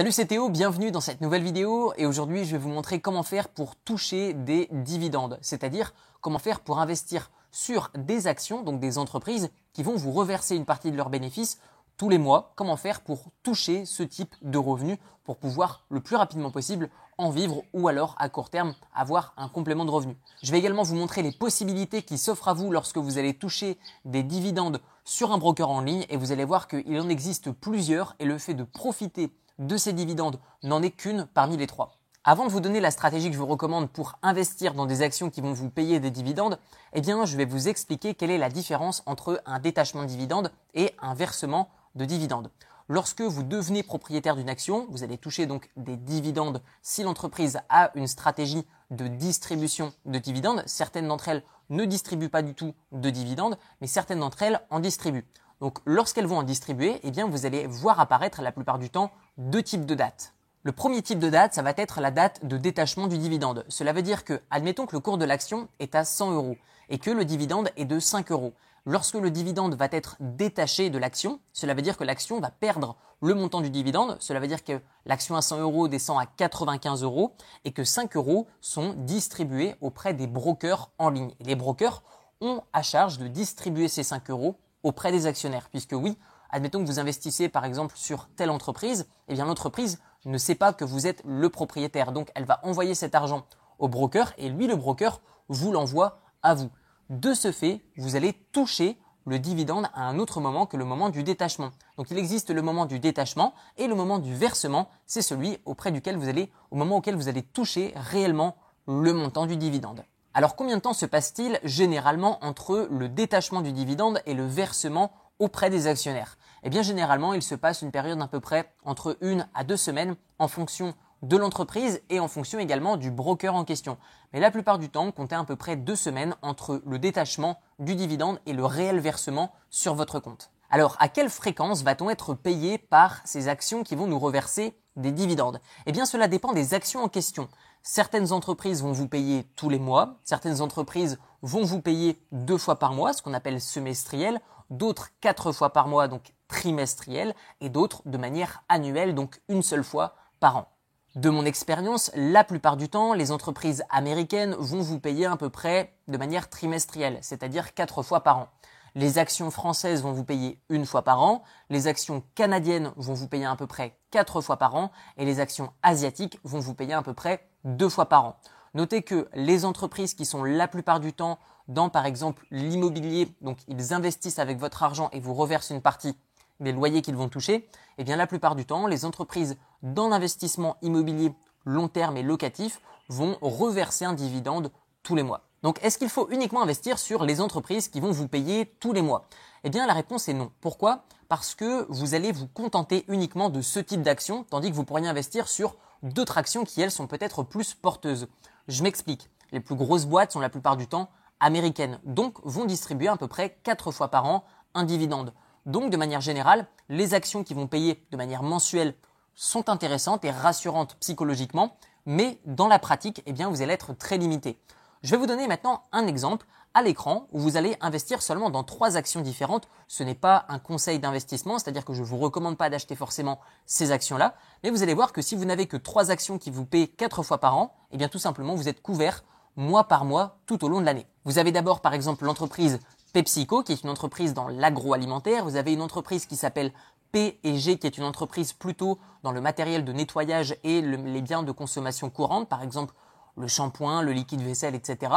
Salut c'est Théo, bienvenue dans cette nouvelle vidéo et aujourd'hui je vais vous montrer comment faire pour toucher des dividendes, c'est-à-dire comment faire pour investir sur des actions, donc des entreprises qui vont vous reverser une partie de leurs bénéfices tous les mois, comment faire pour toucher ce type de revenus pour pouvoir le plus rapidement possible en vivre ou alors à court terme avoir un complément de revenus. Je vais également vous montrer les possibilités qui s'offrent à vous lorsque vous allez toucher des dividendes sur un broker en ligne et vous allez voir qu'il en existe plusieurs et le fait de profiter de ces dividendes n'en est qu'une parmi les trois. Avant de vous donner la stratégie que je vous recommande pour investir dans des actions qui vont vous payer des dividendes, eh bien, je vais vous expliquer quelle est la différence entre un détachement de dividendes et un versement de dividendes. Lorsque vous devenez propriétaire d'une action, vous allez toucher donc des dividendes si l'entreprise a une stratégie de distribution de dividendes. Certaines d'entre elles ne distribuent pas du tout de dividendes, mais certaines d'entre elles en distribuent. Donc lorsqu'elles vont en distribuer, eh bien vous allez voir apparaître la plupart du temps deux types de dates. Le premier type de date, ça va être la date de détachement du dividende. Cela veut dire que, admettons que le cours de l'action est à 100 euros et que le dividende est de 5 euros. Lorsque le dividende va être détaché de l'action, cela veut dire que l'action va perdre le montant du dividende. Cela veut dire que l'action à 100 euros descend à 95 euros et que 5 euros sont distribués auprès des brokers en ligne. Les brokers ont à charge de distribuer ces 5 euros auprès des actionnaires. Puisque oui, admettons que vous investissez par exemple sur telle entreprise, eh bien l'entreprise ne sait pas que vous êtes le propriétaire. Donc elle va envoyer cet argent au broker et lui, le broker, vous l'envoie à vous. De ce fait, vous allez toucher le dividende à un autre moment que le moment du détachement. Donc il existe le moment du détachement et le moment du versement, c'est celui auprès duquel vous allez, au moment auquel vous allez toucher réellement le montant du dividende. Alors combien de temps se passe-t-il généralement entre le détachement du dividende et le versement auprès des actionnaires? Eh bien généralement il se passe une période à peu près entre une à deux semaines en fonction de l'entreprise et en fonction également du broker en question. Mais la plupart du temps, comptez à peu près deux semaines entre le détachement du dividende et le réel versement sur votre compte. Alors, à quelle fréquence va-t-on être payé par ces actions qui vont nous reverser des dividendes? Eh bien, cela dépend des actions en question. Certaines entreprises vont vous payer tous les mois, certaines entreprises vont vous payer deux fois par mois, ce qu'on appelle semestriel, d'autres quatre fois par mois, donc trimestriel, et d'autres de manière annuelle, donc une seule fois par an. De mon expérience, la plupart du temps, les entreprises américaines vont vous payer à peu près de manière trimestrielle, c'est-à-dire quatre fois par an. Les actions françaises vont vous payer une fois par an, les actions canadiennes vont vous payer à peu près quatre fois par an, et les actions asiatiques vont vous payer à peu près deux fois par an. Notez que les entreprises qui sont la plupart du temps dans par exemple l'immobilier, donc ils investissent avec votre argent et vous reversent une partie des loyers qu'ils vont toucher, eh bien la plupart du temps, les entreprises dans l'investissement immobilier long terme et locatif vont reverser un dividende tous les mois. Donc est-ce qu'il faut uniquement investir sur les entreprises qui vont vous payer tous les mois? Eh bien la réponse est non. Pourquoi? Parce que vous allez vous contenter uniquement de ce type d'action, tandis que vous pourriez investir sur d'autres actions qui, elles, sont peut-être plus porteuses. Je m'explique. Les plus grosses boîtes sont la plupart du temps américaines, donc vont distribuer à peu près 4 fois par an un dividende. Donc, de manière générale, les actions qui vont payer de manière mensuelle sont intéressantes et rassurantes psychologiquement, mais dans la pratique, eh bien, vous allez être très limité. Je vais vous donner maintenant un exemple à l'écran où vous allez investir seulement dans trois actions différentes. Ce n'est pas un conseil d'investissement, c'est-à-dire que je ne vous recommande pas d'acheter forcément ces actions-là, mais vous allez voir que si vous n'avez que trois actions qui vous paient quatre fois par an, eh bien tout simplement vous êtes couvert mois par mois tout au long de l'année. Vous avez d'abord par exemple l'entreprise PepsiCo qui est une entreprise dans l'agroalimentaire, vous avez une entreprise qui s'appelle P&G qui est une entreprise plutôt dans le matériel de nettoyage et les biens de consommation courante, par exemple le shampoing, le liquide vaisselle, etc.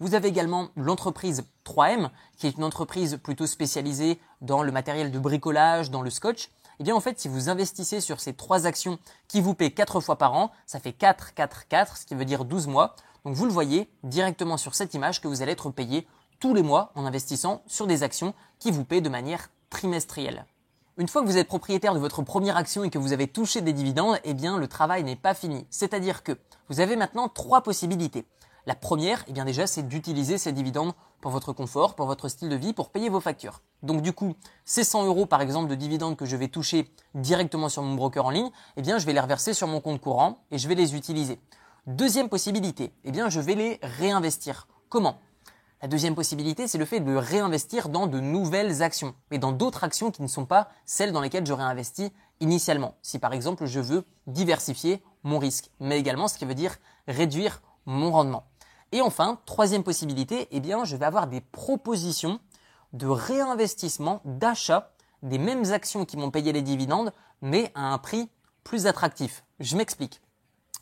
Vous avez également l'entreprise 3M, qui est une entreprise plutôt spécialisée dans le matériel de bricolage, dans le scotch. Eh bien, en fait, si vous investissez sur ces trois actions qui vous paient 4 fois par an, ça fait 4, 4, 4, ce qui veut dire 12 mois. Donc, vous le voyez directement sur cette image que vous allez être payé tous les mois en investissant sur des actions qui vous paient de manière trimestrielle. Une fois que vous êtes propriétaire de votre première action et que vous avez touché des dividendes, eh bien, le travail n'est pas fini. C'est-à-dire que vous avez maintenant trois possibilités. La première, eh bien déjà, c'est d'utiliser ces dividendes pour votre confort, pour votre style de vie, pour payer vos factures. Donc du coup, ces 100 euros par exemple de dividendes que je vais toucher directement sur mon broker en ligne, eh bien je vais les reverser sur mon compte courant et je vais les utiliser. Deuxième possibilité, eh bien je vais les réinvestir. Comment? La deuxième possibilité, c'est le fait de réinvestir dans de nouvelles actions, mais dans d'autres actions qui ne sont pas celles dans lesquelles j'aurais investi initialement. Si par exemple je veux diversifier mon risque, mais également ce qui veut dire réduire mon rendement. Et enfin, troisième possibilité, eh bien, je vais avoir des propositions de réinvestissement, d'achat des mêmes actions qui m'ont payé les dividendes, mais à un prix plus attractif. Je m'explique.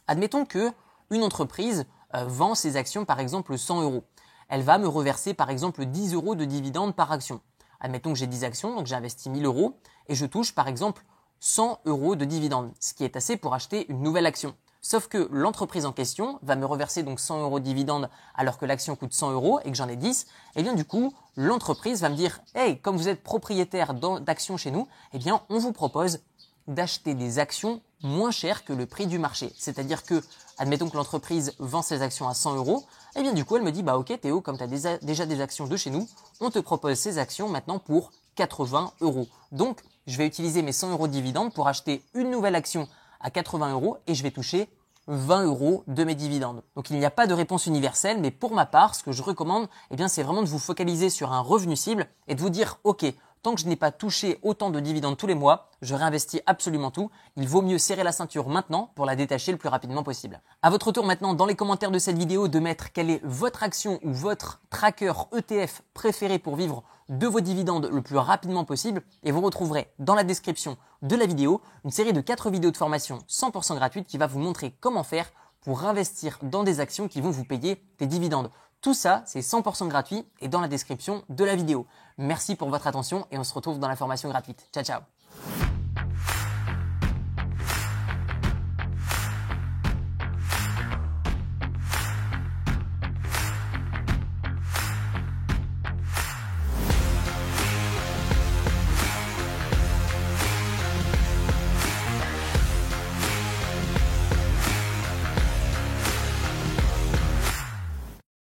Admettons que une entreprise euh, vend ses actions par exemple 100 euros. Elle va me reverser par exemple 10 euros de dividendes par action. Admettons que j'ai 10 actions, donc j'ai investi 1000 euros et je touche par exemple 100 euros de dividendes, ce qui est assez pour acheter une nouvelle action. Sauf que l'entreprise en question va me reverser donc 100 euros de dividendes alors que l'action coûte 100 euros et que j'en ai 10. Et bien du coup, l'entreprise va me dire, hey, comme vous êtes propriétaire d'actions chez nous, eh bien on vous propose d'acheter des actions moins chères que le prix du marché. C'est-à-dire que, admettons que l'entreprise vend ses actions à 100 euros, eh bien du coup elle me dit, bah ok Théo, comme tu as déjà des actions de chez nous, on te propose ces actions maintenant pour 80 euros. Donc je vais utiliser mes 100 euros de dividendes pour acheter une nouvelle action à 80 euros et je vais toucher 20 euros de mes dividendes. Donc il n'y a pas de réponse universelle, mais pour ma part, ce que je recommande, eh bien, c'est vraiment de vous focaliser sur un revenu cible et de vous dire, OK, tant que je n'ai pas touché autant de dividendes tous les mois, je réinvestis absolument tout. Il vaut mieux serrer la ceinture maintenant pour la détacher le plus rapidement possible. À votre tour maintenant dans les commentaires de cette vidéo de mettre quelle est votre action ou votre tracker ETF préféré pour vivre de vos dividendes le plus rapidement possible et vous retrouverez dans la description de la vidéo une série de 4 vidéos de formation 100% gratuites qui va vous montrer comment faire pour investir dans des actions qui vont vous payer des dividendes. Tout ça, c'est 100% gratuit et dans la description de la vidéo. Merci pour votre attention et on se retrouve dans la formation gratuite. Ciao ciao